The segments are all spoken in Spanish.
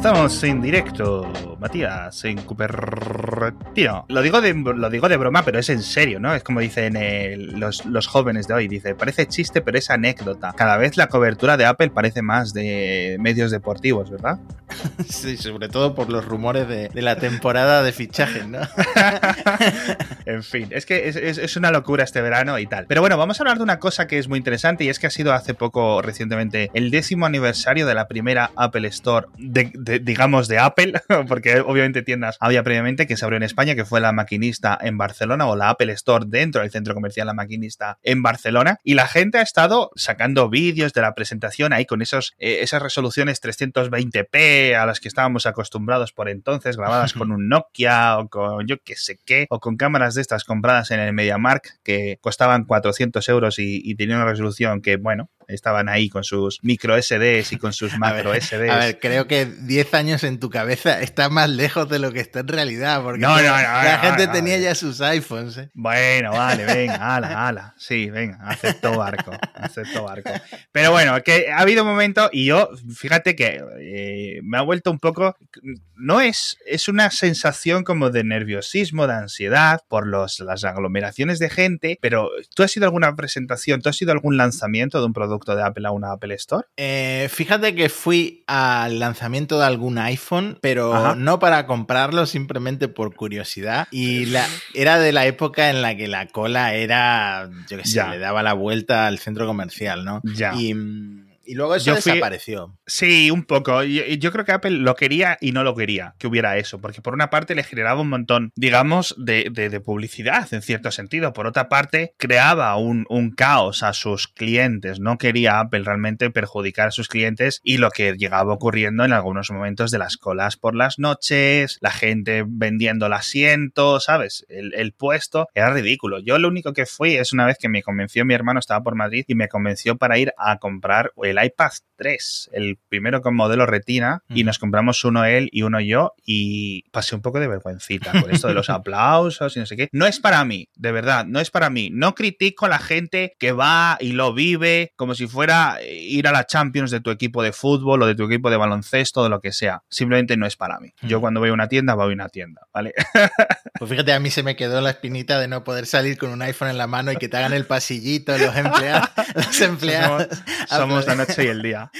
Estamos en directo, Matías, en Cupertino. Lo digo de, lo digo de broma, pero es en serio, ¿no? Es como dicen eh, los, los, jóvenes de hoy. Dice, parece chiste, pero es anécdota. Cada vez la cobertura de Apple parece más de medios deportivos, ¿verdad? Sí, sobre todo por los rumores de, de la temporada de fichajes, ¿no? en fin, es que es, es, es, una locura este verano y tal. Pero bueno, vamos a hablar de una cosa que es muy interesante y es que ha sido hace poco, recientemente, el décimo aniversario de la primera Apple Store, de, de, digamos, de Apple, porque obviamente tiendas había previamente que se abrió en España, que fue la maquinista en Barcelona o la Apple Store dentro del centro comercial La Maquinista en Barcelona. Y la gente ha estado sacando vídeos de la presentación ahí con esos, eh, esas resoluciones 320p a las que estábamos acostumbrados por entonces, grabadas con un Nokia o con yo qué sé qué, o con cámaras de estas compradas en el MediaMark que costaban 400 euros y, y tenían una resolución que, bueno, estaban ahí con sus micro SDs y con sus macro a ver, SDs. A ver, creo que 10 años en tu cabeza está más lejos de lo que está en realidad, porque no, no, no, la gente tenía ya sus iPhones. ¿eh? Bueno, vale, venga, ala, ala. Sí, venga, acepto barco, acepto barco. Pero bueno, que ha habido un momento y yo, fíjate que eh, me ha vuelto un poco, no es, es una sensación como de nerviosismo, de ansiedad por los, las aglomeraciones de gente, pero ¿tú has ido a alguna presentación, tú has ido a algún lanzamiento de un producto de Apple a una Apple Store? Eh, fíjate que fui al lanzamiento de algún iPhone, pero Ajá. no para comprarlo, simplemente por curiosidad. Y la, era de la época en la que la cola era, yo qué sé, ya. le daba la vuelta al centro comercial, ¿no? Ya. Y, y luego eso yo fui, desapareció. Sí, un poco. Yo, yo, creo que Apple lo quería y no lo quería que hubiera eso, porque por una parte le generaba un montón, digamos, de, de, de publicidad en cierto sentido. Por otra parte, creaba un, un, caos a sus clientes. No quería Apple realmente perjudicar a sus clientes y lo que llegaba ocurriendo en algunos momentos de las colas por las noches, la gente vendiendo el asiento, ¿sabes? El, el puesto era ridículo. Yo lo único que fui es una vez que me convenció mi hermano, estaba por Madrid y me convenció para ir a comprar el iPad 3, el primero con modelo retina, mm. y nos compramos uno él y uno yo, y pasé un poco de vergüencita con esto de los aplausos y no sé qué. No es para mí, de verdad, no es para mí. No critico a la gente que va y lo vive como si fuera ir a la Champions de tu equipo de fútbol o de tu equipo de baloncesto, de lo que sea. Simplemente no es para mí. Mm. Yo cuando voy a una tienda, voy a una tienda, ¿vale? Pues fíjate, a mí se me quedó la espinita de no poder salir con un iPhone en la mano y que te hagan el pasillito los empleados. Los empleados. Somos, somos la noche y el día.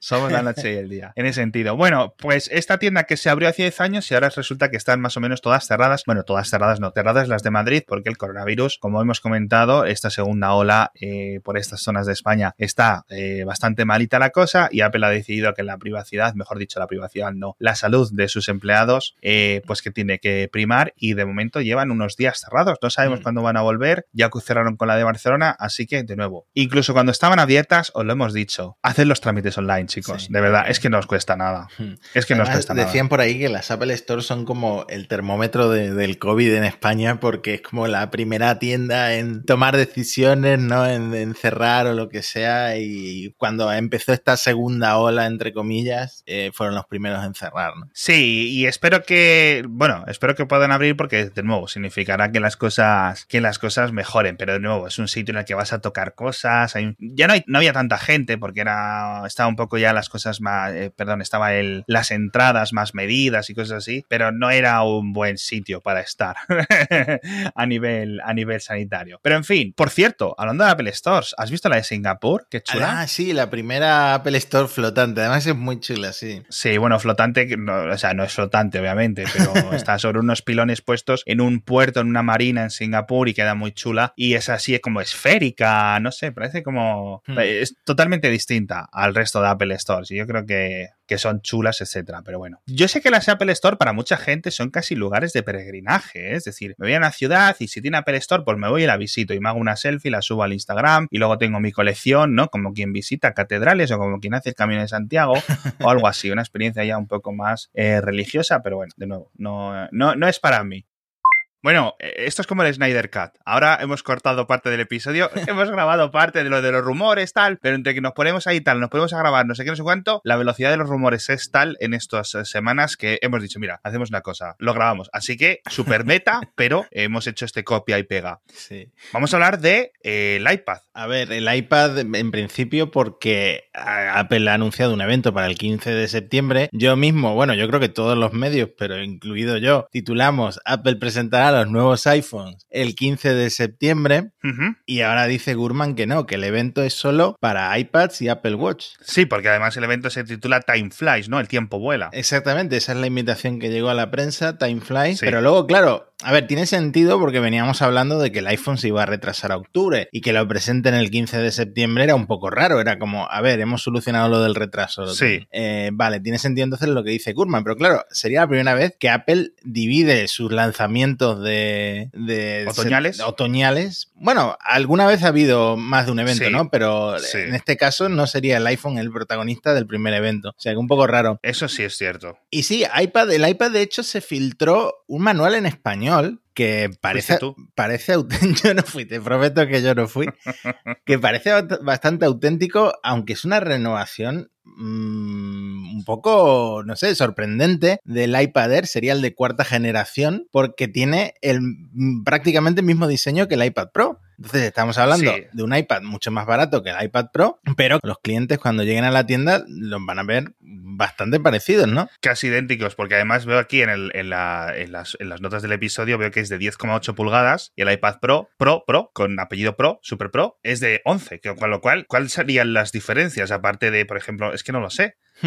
Somos la noche y el día. En ese sentido. Bueno, pues esta tienda que se abrió hace 10 años y ahora resulta que están más o menos todas cerradas. Bueno, todas cerradas, no, cerradas las de Madrid, porque el coronavirus, como hemos comentado, esta segunda ola eh, por estas zonas de España está eh, bastante malita la cosa y Apple ha decidido que la privacidad, mejor dicho, la privacidad no, la salud de sus empleados, eh, pues que tiene que primar y de momento llevan unos días cerrados. No sabemos mm. cuándo van a volver. Ya cerraron con la de Barcelona, así que de nuevo, incluso cuando estaban abiertas, os lo hemos dicho, haced los trámites online, chicos. Sí. De verdad, es que no os cuesta nada. Es que Además, no os cuesta nada. Decían por ahí que las Apple Store son como el termómetro de, del COVID en España porque es como la primera tienda en tomar decisiones, ¿no? En, en, cerrar o lo que sea. Y cuando empezó esta segunda ola, entre comillas, eh, fueron los primeros en cerrar, ¿no? Sí, y espero que, bueno, espero que puedan abrir porque, de nuevo, significará que las cosas, que las cosas mejoren. Pero de nuevo, es un sitio en el que vas a tocar cosas. Hay, ya no, hay, no había tanta gente porque era, estaba un poco ya las cosas más, eh, perdón, estaba el, las entradas más medidas y cosas así, pero no era un buen sitio para estar a, nivel, a nivel sanitario. Pero en fin, por cierto, hablando de Apple Stores, ¿has visto la de Singapur? Qué chula. Ah, sí, la primera Apple Store flotante, además es muy chula, sí. Sí, bueno, flotante, no, o sea, no es flotante, obviamente, pero está sobre unos pilones puestos en un puerto, en una marina en Singapur y queda muy chula. Y es así como esférica, no sé, parece como... Hmm. Es totalmente distinta al resto de Apple Stores. Y yo creo que, que son chulas, etcétera. Pero bueno, yo sé que las Apple Store para mucha gente son casi lugares de peregrinaje. ¿eh? Es decir, me voy a una ciudad y si tiene Apple Store, pues me voy y la visito y me hago una selfie, la subo al Instagram y luego tengo mi colección, ¿no? Como quien visita catedrales o como quien hace el Camino de Santiago o algo así. Una experiencia ya un poco más eh, religiosa, pero bueno, de nuevo, no, no, no es para mí. Bueno, eh, esto es como el Snyder Cut. Ahora hemos cortado parte del episodio, hemos grabado parte de lo de los rumores, tal, pero entre que nos ponemos ahí tal, nos ponemos a grabar no sé qué, no sé cuánto, la velocidad de los rumores es tal en estas eh, semanas que hemos dicho, mira, hacemos una cosa, lo grabamos. Así que, super meta, pero hemos hecho este copia y pega. Sí. Vamos a hablar de eh, el iPad. A ver, el iPad en principio porque Apple ha anunciado un evento para el 15 de septiembre. Yo mismo, bueno, yo creo que todos los medios, pero incluido yo, titulamos Apple presentará los nuevos iPhones el 15 de septiembre y ahora dice Gurman que no, que el evento es solo para iPads y Apple Watch. Sí, porque además el evento se titula Time Flies, ¿no? El tiempo vuela. Exactamente, esa es la invitación que llegó a la prensa, Time Flies. Sí. Pero luego, claro, a ver, tiene sentido porque veníamos hablando de que el iPhone se iba a retrasar a octubre y que lo presenten el 15 de septiembre era un poco raro. Era como, a ver, hemos solucionado lo del retraso. Sí. Eh, vale, tiene sentido entonces lo que dice Gurman, pero claro, sería la primera vez que Apple divide sus lanzamientos de. de ¿Otoñales? otoñales. Bueno, alguna vez ha habido más de un evento, Sí. ¿no? Pero Sí. en este caso no sería el iPhone el protagonista del primer evento. O sea, que un poco raro. Eso sí es cierto. Y sí, iPad, el iPad de hecho se filtró un manual en español español que parece, tú. parece yo no fui, te prometo que yo no fui, que parece bast- bastante auténtico, aunque es una renovación mm, un poco, no sé, sorprendente del iPad Air, sería el de cuarta generación, porque tiene el mm, prácticamente el mismo diseño que el iPad Pro. Entonces estamos hablando Sí. de un iPad mucho más barato que el iPad Pro, pero los clientes cuando lleguen a la tienda los van a ver bastante parecidos, ¿no? Casi idénticos, porque además veo aquí en, el- en la- en las, en las notas del episodio, veo que es de 10,8 pulgadas y el iPad Pro, Pro, Pro, con apellido Pro, Super Pro, es de 11, que- con lo cual, ¿cuáles serían las diferencias? Aparte de, por ejemplo, es que no lo sé, Hmm.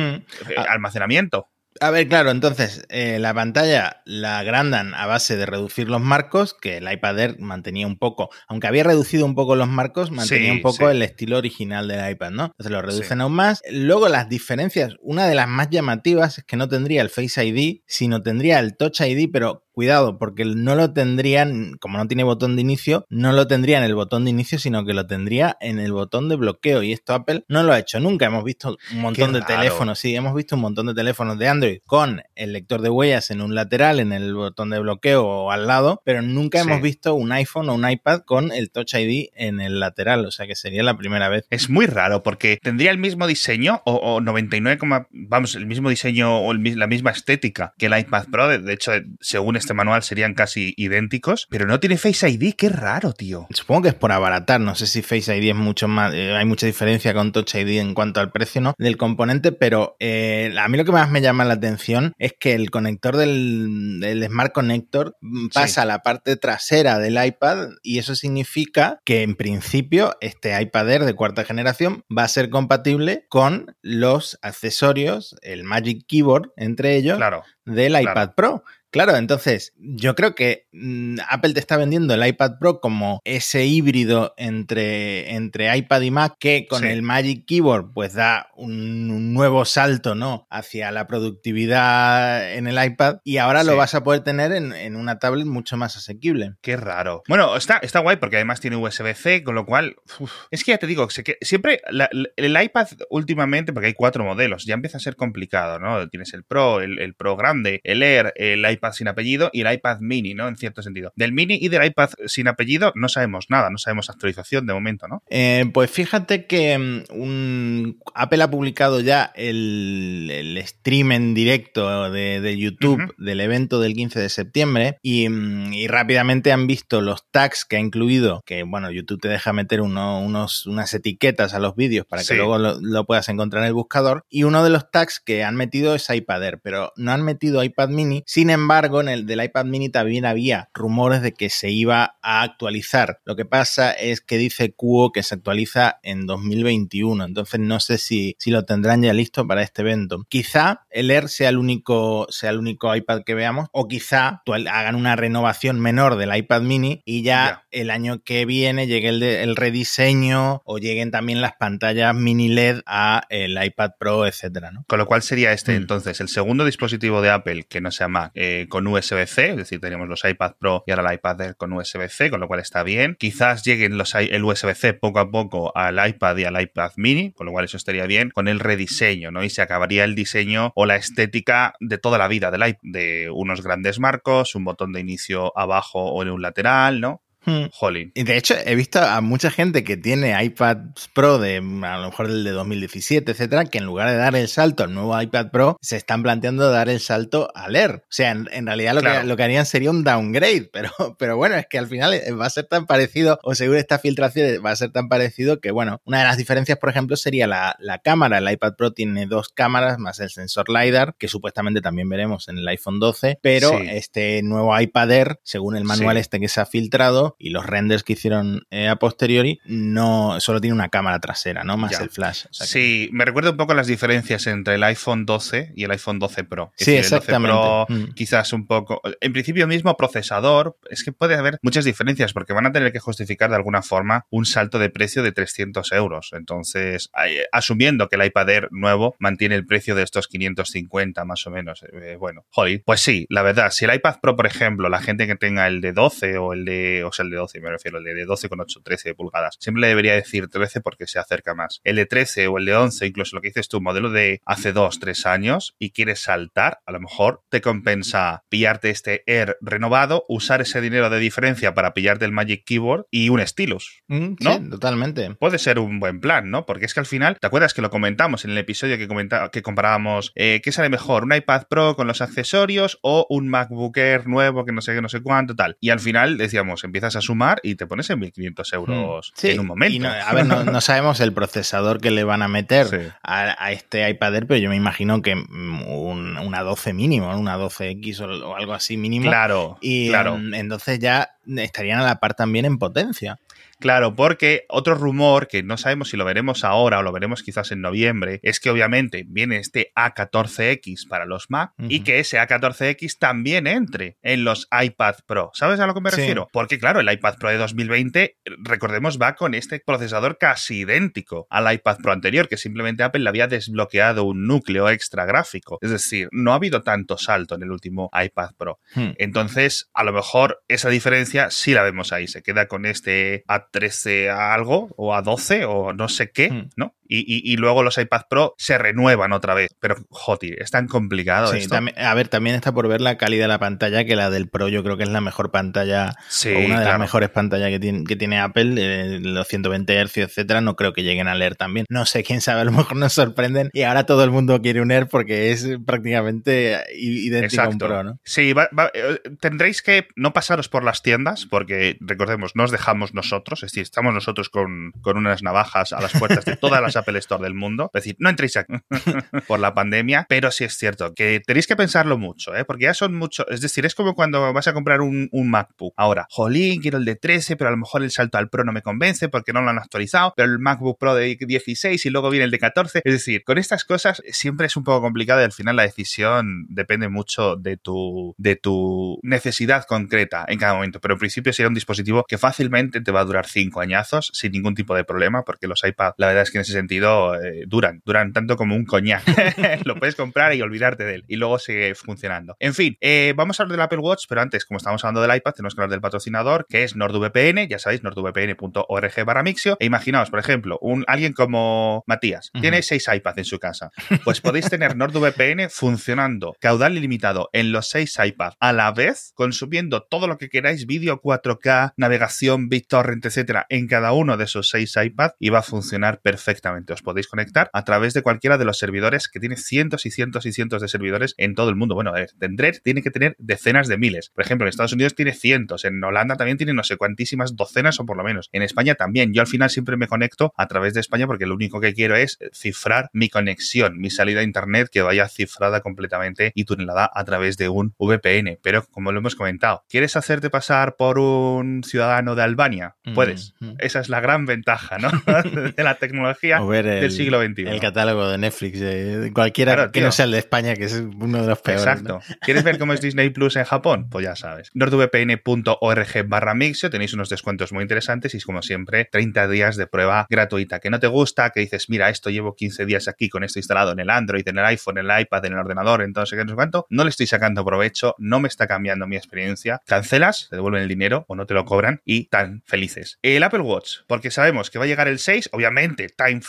eh, almacenamiento. A ver, claro, entonces eh, la pantalla la agrandan a base de reducir los marcos, que el iPad Air mantenía un poco, aunque había reducido un poco los marcos, mantenía Sí, un poco sí. el estilo original del iPad, ¿no? Entonces lo reducen Sí. aún más. Luego las diferencias, una de las más llamativas es que no tendría el Face ID, sino tendría el Touch ID, pero cuidado, porque no lo tendrían, como no tiene botón de inicio, no lo tendría en el botón de inicio, sino que lo tendría en el botón de bloqueo. Y esto Apple no lo ha hecho nunca. Hemos visto un montón de raro. teléfonos, sí, hemos visto un montón de teléfonos de Android con el lector de huellas en un lateral, en el botón de bloqueo o al lado, pero nunca Sí. hemos visto un iPhone o un iPad con el Touch ID en el lateral. O sea que sería la primera vez. Es muy raro porque tendría el mismo diseño o, o 99, coma- vamos, el mismo diseño o el la misma estética que el iPad Pro. De, de hecho, según este manual serían casi idénticos, pero no tiene Face ID. Qué raro, tío. Supongo que es por abaratar, no sé si Face ID es mucho más, eh, hay mucha diferencia con Touch ID en cuanto al precio ¿no? del componente, pero eh, a mí lo que más me llama la atención es que el conector del, del Smart Connector mm, pasa a la parte trasera del iPad y eso significa que en principio este iPad Air de cuarta generación va a ser compatible con los accesorios, el Magic Keyboard entre ellos, Claro. del Claro. iPad Pro. Claro, entonces yo creo que mm, Apple te está vendiendo el iPad Pro como ese híbrido entre, entre iPad y Mac que con Sí. el Magic Keyboard pues da un, un nuevo salto ¿no? hacia la productividad en el iPad y ahora lo vas a poder tener en, en una tablet mucho más asequible. Qué raro. Bueno, está, está guay porque además tiene USB-C, con lo cual. uf, es que ya te digo, que siempre la- el iPad últimamente, porque hay cuatro modelos, ya empieza a ser complicado, ¿no? Tienes el Pro, el, el Pro grande, el Air, el iPad sin apellido y el iPad mini, ¿no? En cierto sentido. Del mini y del iPad sin apellido no sabemos nada, no sabemos actualización de momento, ¿no? Eh, pues fíjate que mm, un, Apple ha publicado ya el, el stream en directo de, de YouTube del evento del 15 de septiembre y, mm, y rápidamente han visto los tags que ha incluido, que bueno, YouTube te deja meter uno- unos, unas etiquetas a los vídeos para que Sí. luego lo, lo puedas encontrar en el buscador y uno de los tags que han metido es iPad Air, pero no han metido iPad mini, sin embargo en el del iPad mini también había rumores de que se iba a actualizar. Lo que pasa es que dice Cuo que se actualiza en 2021, entonces no sé si, si lo tendrán ya listo para este evento. Quizá el Air sea el único, sea el único iPad que veamos, o quizá hagan una renovación menor del iPad mini y ya, Ya. el año que viene llegue el, de- el rediseño o lleguen también las pantallas mini LED a el iPad Pro, etcétera, ¿no? Con lo cual sería este Mm. entonces el segundo dispositivo de Apple que no sea Mac, eh, eh, con USB-C, es decir, teníamos los iPad Pro y ahora el iPad Air con USB-C, con lo cual está bien. Quizás lleguen los, el USB-C poco a poco al iPad y al iPad mini, con lo cual eso estaría bien, con el rediseño, ¿no? Y se acabaría el diseño o la estética de toda la vida del iPad, de unos grandes marcos, un botón de inicio abajo o en un lateral, ¿no? Hmm. Y de hecho, he visto a mucha gente que tiene iPad Pro de a lo mejor el de 2017, etcétera, que en lugar de dar el salto al nuevo iPad Pro, se están planteando dar el salto al Air. O sea, en, realidad lo, que, lo que harían sería un downgrade, pero, pero bueno, es que al final eh, va a ser tan parecido, o seguro esta filtración va a ser tan parecido que, bueno, una de las diferencias, por ejemplo, sería la, la cámara. El iPad Pro tiene dos cámaras más el sensor LiDAR, que supuestamente también veremos en el iPhone 12, pero este nuevo iPad Air, según el manual este que se ha filtrado, y los renders que hicieron eh, a posteriori no solo tiene una cámara trasera, ¿no? Más el flash. sí, me recuerda un poco las diferencias entre el iPhone 12 y el iPhone 12 Pro. sí, exactamente. Mm. quizás un poco. En principio, mismo procesador. Es que puede haber muchas diferencias porque van a tener que justificar de alguna forma un salto de precio de 300 euros. Entonces, asumiendo que el iPad Air nuevo mantiene el precio de estos 550 más o menos. Eh, bueno, joder, pues sí, la verdad, si el iPad Pro, por ejemplo, la gente que tenga el de 12 o el de, o el de 12, me refiero, el de 12,8, 13 pulgadas. Siempre le debería decir 13 porque se acerca más. El de 13 o el de 11, incluso lo que dices tú, modelo de hace 2, 3 años y quieres saltar, a lo mejor te compensa pillarte este Air renovado, usar ese dinero de diferencia para pillarte el Magic Keyboard y un Stylus. Mm, ¿no? Sí, totalmente. Puede ser un buen plan, ¿no? Porque es que al final, ¿te acuerdas que lo comentamos en el episodio que, comentaba, que comparábamos eh, qué sale mejor, un iPad Pro con los accesorios o un MacBook Air nuevo que no sé qué, no sé cuánto, tal? Y al final decíamos, empiezas a sumar y te pones en 1.500 euros hmm. en un momento. a ver, no, sabemos el procesador que le van a meter a, este iPad Air, pero yo me imagino que un, una 12 mínimo, una 12X o, algo así mínimo. Claro, y claro. entonces ya estarían a la par también en potencia. Claro, porque otro rumor que no sabemos si lo veremos ahora o lo veremos quizás en noviembre es que obviamente viene este A14X para los Mac y que ese A14X también entre en los iPad Pro. ¿Sabes a lo que me refiero? Porque claro, el iPad Pro de 2020, recordemos, va con este procesador casi idéntico al iPad Pro anterior, que simplemente Apple le había desbloqueado un núcleo extra gráfico. Es decir, no ha habido tanto salto en el último iPad Pro. Hmm. Entonces, a lo mejor esa diferencia sí la vemos ahí. Se queda con este A 13 a algo o a 12 o no sé qué, hmm. ¿no? Y, luego los iPad Pro se renuevan otra vez. Pero, joti, es tan complicado sí, a ver, también está por ver la calidad de la pantalla, que la del Pro yo creo que es la mejor pantalla, o una de las mejores pantallas que tiene, que tiene Apple, eh, los 120 Hz, etcétera, no creo que lleguen a leer también. No sé, quién sabe, a lo mejor nos sorprenden y ahora todo el mundo quiere un Air porque es prácticamente idéntico a un Pro, ¿no? Sí, eh, tendréis que no pasaros por las tiendas, porque recordemos, nos dejamos nosotros, es decir, estamos nosotros con, con unas navajas a las puertas de todas las Apple Store del mundo. Es decir, no entréis aquí por la pandemia, pero sí es cierto que tenéis que pensarlo mucho, ¿eh? porque ya son muchos. Es decir, es como cuando vas a comprar un, MacBook. Ahora, jolín, quiero el de 13, pero a lo mejor el salto al Pro no me convence porque no lo han actualizado, pero el MacBook Pro de 16 y luego viene el de 14. Es decir, con estas cosas siempre es un poco complicado y al final la decisión depende mucho de tu, de tu necesidad concreta en cada momento. Pero en principio sería un dispositivo que fácilmente te va a durar 5 añazos sin ningún tipo de problema, porque los iPad, la verdad es que en ese sentido, eh, duran, duran tanto como un coñac. lo puedes comprar y olvidarte de él y luego sigue funcionando. En fin, eh, vamos a hablar del Apple Watch, pero antes, como estamos hablando del iPad, tenemos que hablar del patrocinador, que es NordVPN, ya sabéis, nordvpn.org barra Mixio. E imaginaos, por ejemplo, un, alguien como Matías, tiene seis iPads en su casa. Pues podéis tener NordVPN funcionando caudal ilimitado en los seis iPads a la vez, consumiendo todo lo que queráis, vídeo 4K, navegación, BitTorrent, etcétera, en cada uno de esos seis iPads y va a funcionar perfectamente os podéis conectar a través de cualquiera de los servidores que tiene cientos y cientos y cientos de servidores en todo el mundo. Bueno, a ver, Dendret tiene que tener decenas de miles. Por ejemplo, en Estados Unidos tiene cientos, en Holanda también tiene no sé cuantísimas docenas o por lo menos. En España también. Yo al final siempre me conecto a través de España porque lo único que quiero es cifrar mi conexión, mi salida a internet que vaya cifrada completamente y tunelada a través de un VPN. Pero como lo hemos comentado, ¿quieres hacerte pasar por un ciudadano de Albania? Puedes. Esa es la gran ventaja, ¿no? de la tecnología ver el, del siglo XXI. el catálogo de Netflix, de cualquiera Claro, que tío. no sea el de España, que es uno de los peores. ¿no? Exacto. ¿Quieres ver cómo es Disney Plus en Japón? Pues ya sabes. nordvpn.org barra Mixio tenéis unos descuentos muy interesantes y como siempre 30 días de prueba gratuita. Que no te gusta, que dices, mira, esto llevo 15 días aquí con esto instalado en el Android, en el iPhone, en el iPad, en el ordenador, en todo sé qué, no sé cuánto, no le estoy sacando provecho, no me está cambiando mi experiencia. Cancelas, te devuelven el dinero o no te lo cobran y tan felices. El Apple Watch, porque sabemos que va a llegar el 6, obviamente, time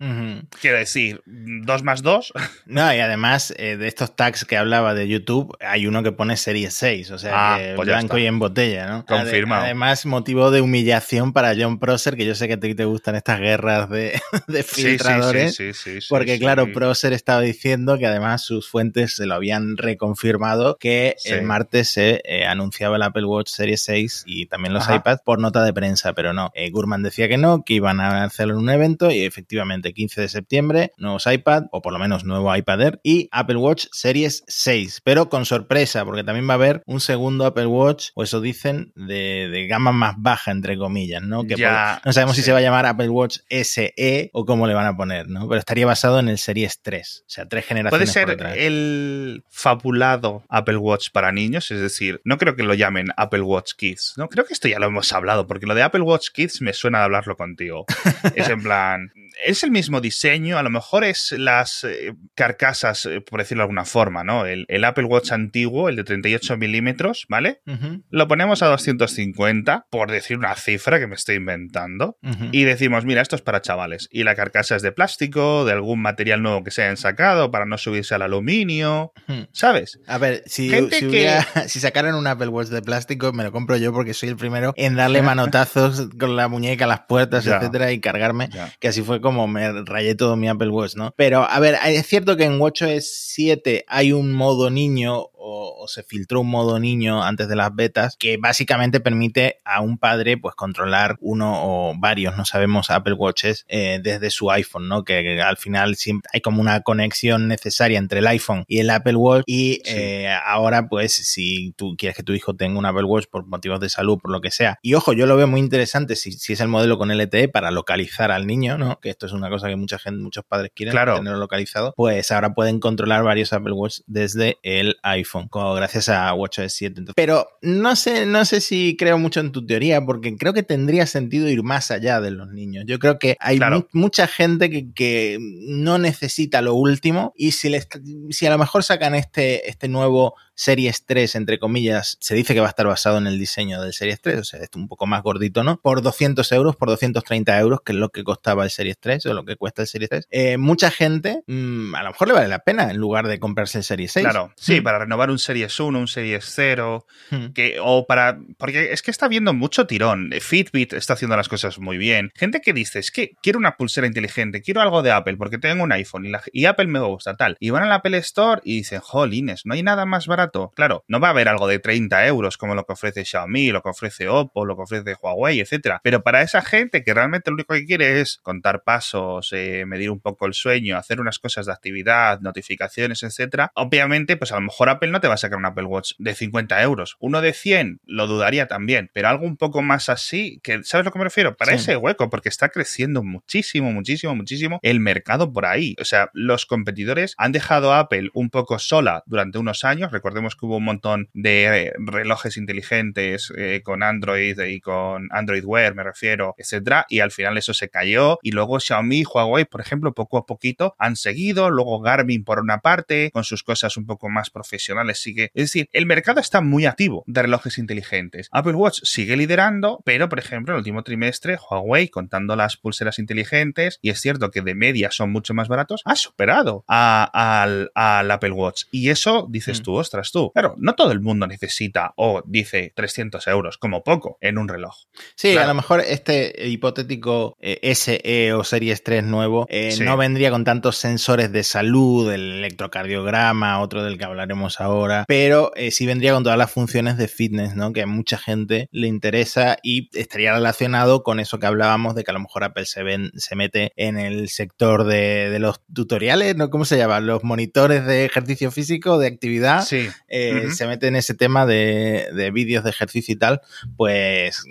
Ujú. quiero decir, 2 más 2, No, y además eh, de estos tags que hablaba de YouTube, hay uno que pone serie 6, o sea, Ah, que pues blanco y en botella, ¿no? Confirmado. Ade- Además, motivo de humillación para John Prosser, que yo sé que a ti te gustan estas guerras de, de Sí, sí, filtradores. sí, sí, sí, Porque claro, Prosser estaba diciendo que además sus fuentes se lo habían reconfirmado que el martes se eh, anunciaba el Apple Watch Series 6 y también los Ajá. iPads por nota de prensa, pero no. Eh, Gurman decía que no, que iban a hacerlo en un evento y efectivamente 15 de septiembre nuevos iPad o por lo menos nuevo iPad Air y Apple Watch Series 6, pero con sorpresa porque también va a haber un segundo Apple Watch o eso dicen de, de gama más baja entre comillas, ¿no? Que Ya, no sabemos si se va a llamar Apple Watch SE o cómo le van a poner, ¿no? Pero estaría basado en el Series 3, o sea, tres Puede generaciones por ser el fabulado Apple Watch para niños, es decir, no creo que lo llamen Apple Watch Kids, ¿no? Creo que esto ya lo hemos hablado, porque lo de Apple Watch Kids me suena de hablarlo contigo. es en plan, es el mismo diseño, a lo mejor es las eh, carcasas, eh, por decirlo de alguna forma, ¿no? El, el Apple Watch antiguo, el de 38 milímetros, ¿vale? Lo ponemos a 250, por decir una cifra que me estoy inventando. Y decimos, mira, esto es para chavales. Y la carcasa es de plástico, de algún material nuevo que se hayan sacado para no subirse al aluminio. ¿Sabes? A ver, si, si, que- hubiera- si sacaran un Apple Watch de plástico, me lo compro yo porque soy el primero en darle manotazos con la muñeca a las puertas, Ya. etcétera, y cargarme. Ya. Que así fue como me rayé todo mi Apple Watch, ¿no? Pero, a ver, es cierto que en WatchOS 7 hay un modo niño o, o se filtró un modo niño antes de las betas que básicamente permite a un padre pues controlar uno o varios, no sabemos, Apple Watches eh, desde su iPhone, ¿no? Que, que al final siempre hay como una conexión necesaria entre el iPhone y el Apple Watch y Sí. eh, ahora pues si tú quieres que tu hijo tenga un Apple Watch por motivos de salud, por lo que sea, y ojo, yo lo veo muy interesante si, si es el modelo con LTE para localizar al niño, ¿no? Que esto es una cosa que mucha gente, muchos padres quieren Claro. tenerlo localizado, pues ahora pueden controlar varios Apple Watch desde el iPhone, como gracias a WatchOS 7. Entonces, pero no sé, no sé si creo mucho en tu teoría, porque creo que tendría sentido ir más allá de los niños. Yo creo que hay Claro. mu- mucha gente que, que no necesita lo último y si, les, si a lo mejor sacan este, este nuevo Series 3, entre comillas, se dice que va a estar basado en el diseño del Series 3, o sea, esto un poco más gordito, ¿no? Por 200 euros, por 230 euros, que es lo que costaba el Series 3 o lo que cuesta el Series 3. Eh, mucha gente, mm, a lo mejor le vale la pena en lugar de comprarse el Series 6. Claro, sí, Mm. para renovar un Series 1, un Series 0, Mm. que, o para. Porque es que está viendo mucho tirón. Fitbit está haciendo las cosas muy bien. Gente que dice, es que quiero una pulsera inteligente, quiero algo de Apple, porque tengo un iPhone y, la- y Apple me gusta, tal. Y van a la Apple Store y dicen, jolines, no hay nada más barato. Claro, no va a haber algo de 30 euros como lo que ofrece Xiaomi, lo que ofrece Oppo, lo que ofrece Huawei, etcétera. Pero para esa gente que realmente lo único que quiere es contar pasos, eh, medir un poco el sueño, hacer unas cosas de actividad, notificaciones, etcétera, obviamente, pues a lo mejor Apple no te va a sacar un Apple Watch de 50 euros. Uno de 100 lo dudaría también, pero algo un poco más así, que ¿sabes a lo que me refiero? Para Sí. ese hueco, porque está creciendo muchísimo, muchísimo, muchísimo el mercado por ahí. O sea, los competidores han dejado a Apple un poco sola durante unos años. Recordemos que hubo un montón de eh, relojes inteligentes eh, con Android y con Android Wear, me refiero, etcétera, y al final eso se cayó. Y luego Xiaomi y Huawei, por ejemplo, poco a poquito han seguido. Luego Garmin, por una parte, con sus cosas un poco más profesionales, sigue. Es decir, el mercado está muy activo de relojes inteligentes. Apple Watch sigue liderando, pero por ejemplo, en el último trimestre, Huawei, contando las pulseras inteligentes, y es cierto que de media son mucho más baratos, ha superado a- al Apple Watch. Y eso dices Mm. tú, ostras tú. Claro, no todo el mundo necesita o dice 300 euros, como poco, en un reloj. Sí, Claro. a lo mejor este hipotético eh, SE o Series 3 nuevo eh, Sí. no vendría con tantos sensores de salud, el electrocardiograma, otro del que hablaremos ahora, pero eh, sí vendría con todas las funciones de fitness, ¿no? Que a mucha gente le interesa y estaría relacionado con eso que hablábamos de que a lo mejor Apple se, ven, se mete en el sector de, de los tutoriales, ¿no? ¿Cómo se llama? Los monitores de ejercicio físico, de actividad Sí. Eh, se mete en ese tema de, de vídeos de ejercicio y tal, pues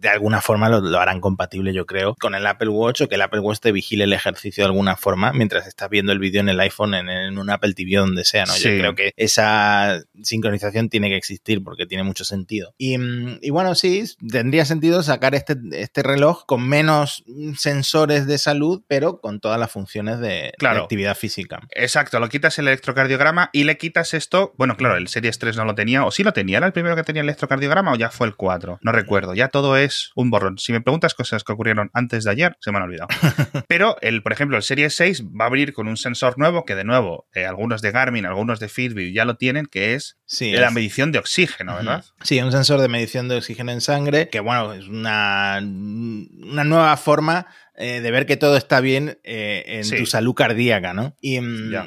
de alguna forma lo, lo, harán compatible, yo creo, con el Apple Watch o que el Apple Watch te vigile el ejercicio de alguna forma mientras estás viendo el vídeo en el iPhone, en, en, un Apple TV, donde sea, ¿no? Sí. Yo creo que esa sincronización tiene que existir porque tiene mucho sentido. Y, y bueno, sí, tendría sentido sacar este, este reloj con menos sensores de salud, pero con todas las funciones de, claro. de actividad física. Exacto, lo quitas el electrocardiograma y le quitas esto. Bueno, claro, el Series 3 no lo tenía, o sí lo tenía, ¿era el primero que tenía el electrocardiograma o ya fue el 4? No recuerdo, ya todo es un borrón. Si me preguntas cosas que ocurrieron antes de ayer, se me han olvidado. Pero, el, por ejemplo, el Series 6 va a abrir con un sensor nuevo que, de nuevo, eh, algunos de Garmin, algunos de Fitbit ya lo tienen, que es sí, la es... medición de oxígeno, ¿verdad? Sí, un sensor de medición de oxígeno en sangre, que bueno, es una, una nueva forma eh, de ver que todo está bien eh, en sí. tu salud cardíaca, ¿no? Y,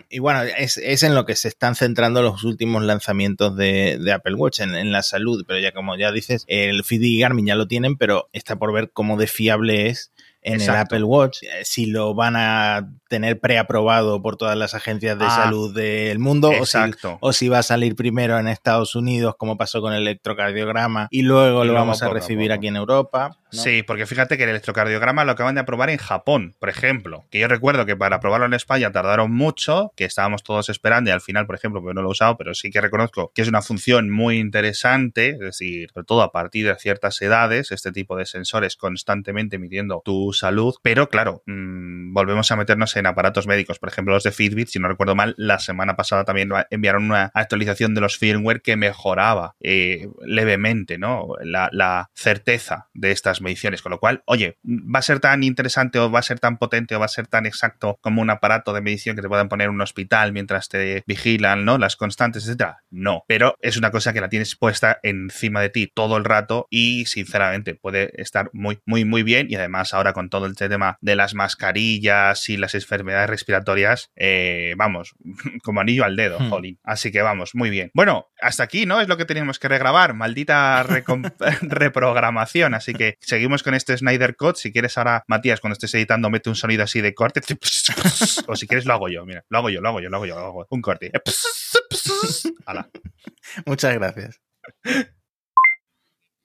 y bueno, es, es, en lo que se están centrando los últimos lanzamientos de, de Apple Watch, en, en, la salud, pero ya como ya dices, el Fitbit y Garmin ya lo tienen, pero está por ver cómo de fiable es en Exacto. el Apple Watch, si lo van a tener preaprobado por todas las agencias de ah, salud del mundo o si, o si, va a salir primero en Estados Unidos, como pasó con el electrocardiograma, y luego y lo vamos a recibir aquí en Europa. Sí, porque fíjate que el electrocardiograma lo acaban de aprobar en Japón, por ejemplo, que yo recuerdo que para aprobarlo en España tardaron mucho, que estábamos todos esperando y al final, por ejemplo, pues no lo he usado, pero sí que reconozco que es una función muy interesante, es decir, sobre todo a partir de ciertas edades, este tipo de sensores constantemente midiendo tu salud, pero claro, mmm, volvemos a meternos en aparatos médicos, por ejemplo los de Fitbit, si no recuerdo mal, la semana pasada también enviaron una actualización de los firmware que mejoraba eh, levemente ¿no? La, la, certeza de estas mediciones, con lo cual, oye, va a ser tan interesante o va a ser tan potente o va a ser tan exacto como un aparato de medición que te puedan poner en un hospital mientras te vigilan, ¿no? Las constantes, etcétera. No, pero es una cosa que la tienes puesta encima de ti todo el rato y sinceramente puede estar muy, muy, muy bien y además ahora con todo este tema de las mascarillas y las enfermedades respiratorias, eh, vamos, como anillo al dedo, hmm. jolín. Así que vamos, muy bien. Bueno, hasta aquí, ¿no? Es lo que teníamos que regrabar, maldita reprogramación. Así que seguimos con este Snyder Code. Si quieres ahora, Matías, cuando estés editando, mete un sonido así de corte. o si quieres, lo hago yo, mira, lo hago yo, lo hago yo, lo hago yo, lo hago. Un corte. Muchas gracias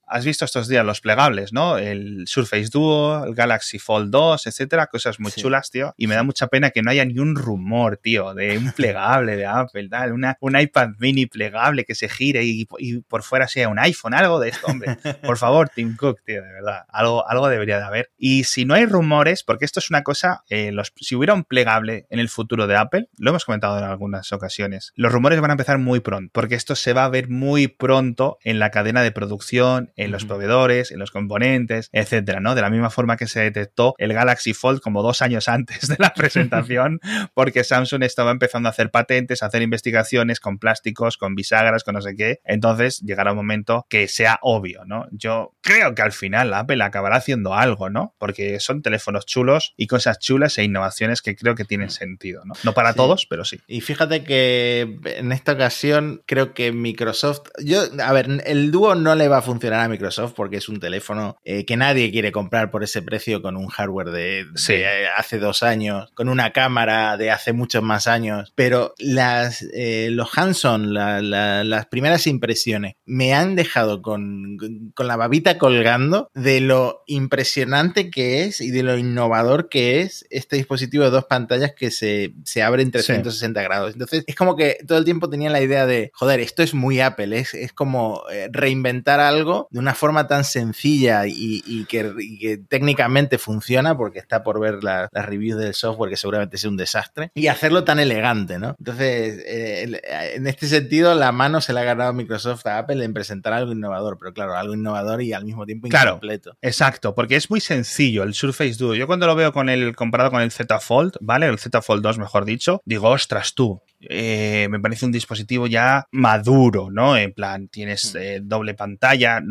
has visto estos días los plegables, ¿no? El Surface Duo, el Galaxy Fold 2, etcétera, cosas muy sí. chulas, tío. Y me da mucha pena que no haya ni un rumor, tío, de un plegable de Apple, tal, una, un iPad mini plegable que se gire y, y, por fuera sea un iPhone, algo de esto, hombre. Por favor, Tim Cook, tío, de verdad. Algo, algo debería de haber. Y si no hay rumores, porque esto es una cosa, eh, los, si hubiera un plegable en el futuro de Apple, lo hemos comentado en algunas ocasiones, los rumores van a empezar muy pronto, porque esto se va a ver muy pronto en la cadena de producción, en los proveedores, en los componentes, etcétera, ¿no? De la misma forma que se detectó el Galaxy Fold como dos años antes de la presentación, porque Samsung estaba empezando a hacer patentes, a hacer investigaciones con plásticos, con bisagras, con no sé qué. Entonces llegará un momento que sea obvio, ¿no? Yo creo que al final Apple acabará haciendo algo, ¿no? Porque son teléfonos chulos y cosas chulas e innovaciones que creo que tienen sentido, ¿no? No para sí. todos, pero sí. Y fíjate que en esta ocasión creo que Microsoft, yo, a ver, el dúo no le va a funcionar a Microsoft porque es un teléfono eh, que nadie quiere comprar por ese precio con un hardware de, sí. de hace dos años, con una cámara de hace muchos más años, pero las, eh, los Hanson, la, la, las primeras impresiones, me han dejado con, con la babita colgando de lo impresionante que es y de lo innovador que es este dispositivo de dos pantallas que se, se abre en 360 sí. grados. Entonces, es como que todo el tiempo tenía la idea de, joder, esto es muy Apple, es, es como eh, reinventar algo de una forma tan sencilla y, y, que, y que, técnicamente funciona, porque está por ver la, las reviews del software, que seguramente es un desastre, y hacerlo tan elegante, ¿no? Entonces, eh, en este sentido, la mano se la ha ganado Microsoft a Apple en presentar algo innovador, pero claro, algo innovador y al mismo tiempo claro, incompleto. Exacto, porque es muy sencillo el Surface Duo. Yo cuando lo veo con el comparado con el Z Fold, ¿vale? El Z Fold 2, mejor dicho, digo, ostras, tú, eh, me parece un dispositivo ya maduro, ¿no? En plan, tienes mm. eh, doble pantalla,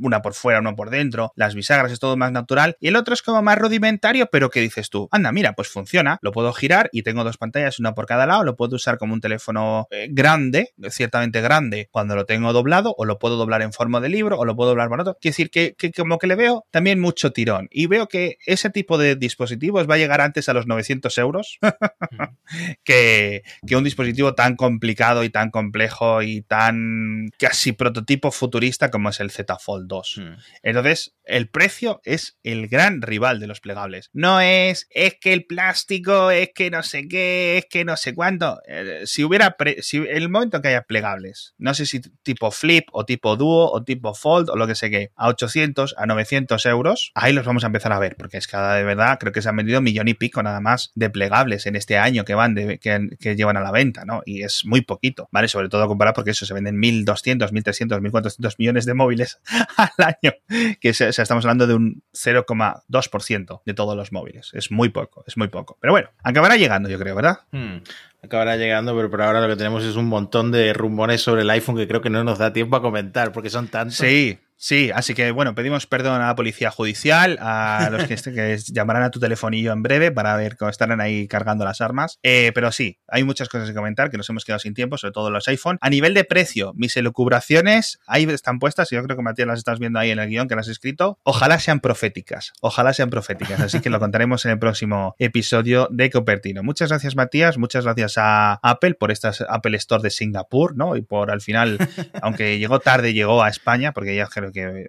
una por fuera, una por dentro, las bisagras es todo más natural, y el otro es como más rudimentario, pero que dices tú, anda, mira, pues funciona, lo puedo girar y tengo dos pantallas, una por cada lado, lo puedo usar como un teléfono eh, grande, ciertamente grande, cuando lo tengo doblado, o lo puedo doblar en forma de libro, o lo puedo doblar por otro. Quiere decir que, que como que le veo también mucho tirón, y veo que ese tipo de dispositivos va a llegar antes a los 900 euros que, que un dispositivo tan complicado y tan complejo y tan casi prototipo futurista como es el Z Fold 2. Hmm. Entonces, el precio es el gran rival de los plegables. No es, es que el plástico, es que no sé qué, es que no sé cuánto. Eh, si hubiera, si el momento que haya plegables, no sé si tipo flip o tipo dúo o tipo fold o lo que sé qué, a 800, a 900 euros, ahí los vamos a empezar a ver, porque es que de verdad creo que se han vendido millón y pico nada más de plegables en este año que van, de, que, llevan a la venta, ¿no? Y es muy poquito, ¿vale? Sobre todo comparado porque eso se venden 1.200, 1.300, 1.400 millones de móviles al año, que se, estamos hablando de un 0,2% de todos los móviles. Es muy poco, es muy poco. Pero bueno, acabará llegando, yo creo, ¿verdad? Hmm, acabará llegando, pero por ahora lo que tenemos es un montón de rumores sobre el iPhone que creo que no nos da tiempo a comentar porque son tantos. Sí, Sí, así que bueno, pedimos perdón a la policía judicial, a los que, llamarán a tu telefonillo en breve para ver cómo estarán ahí cargando las armas. Eh, pero sí, hay muchas cosas que comentar que nos hemos quedado sin tiempo, sobre todo los iPhone. A nivel de precio, mis elucubraciones ahí están puestas y yo creo que Matías las estás viendo ahí en el guion que las has escrito. Ojalá sean proféticas, ojalá sean proféticas. Así que lo contaremos en el próximo episodio de Copertino. Muchas gracias, Matías. Muchas gracias a Apple por estas Apple Store de Singapur, ¿no? Y por al final, aunque llegó tarde, llegó a España, porque ya creo que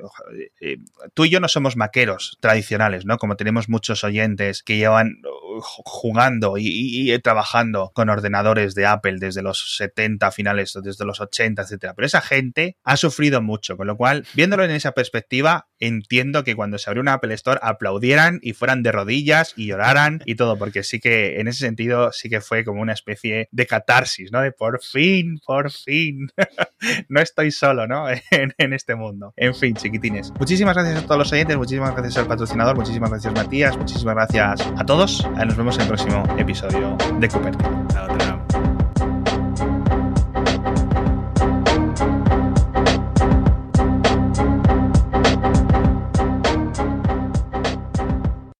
eh, tú y yo no somos maqueros tradicionales, ¿no? Como tenemos muchos oyentes que llevan uh, jugando y, trabajando con ordenadores de Apple desde los 70 finales, desde los 80, etcétera. Pero esa gente ha sufrido mucho, con lo cual, viéndolo en esa perspectiva, entiendo que cuando se abrió una Apple Store aplaudieran y fueran de rodillas y lloraran y todo, porque sí que en ese sentido sí que fue como una especie de catarsis, ¿no? De por fin, por fin, no estoy solo, ¿no? en, este mundo. En fin, chicos Muchísimas gracias a todos los oyentes, muchísimas gracias al patrocinador, muchísimas gracias Matías, muchísimas gracias a todos. Nos vemos en el próximo episodio de Cooper.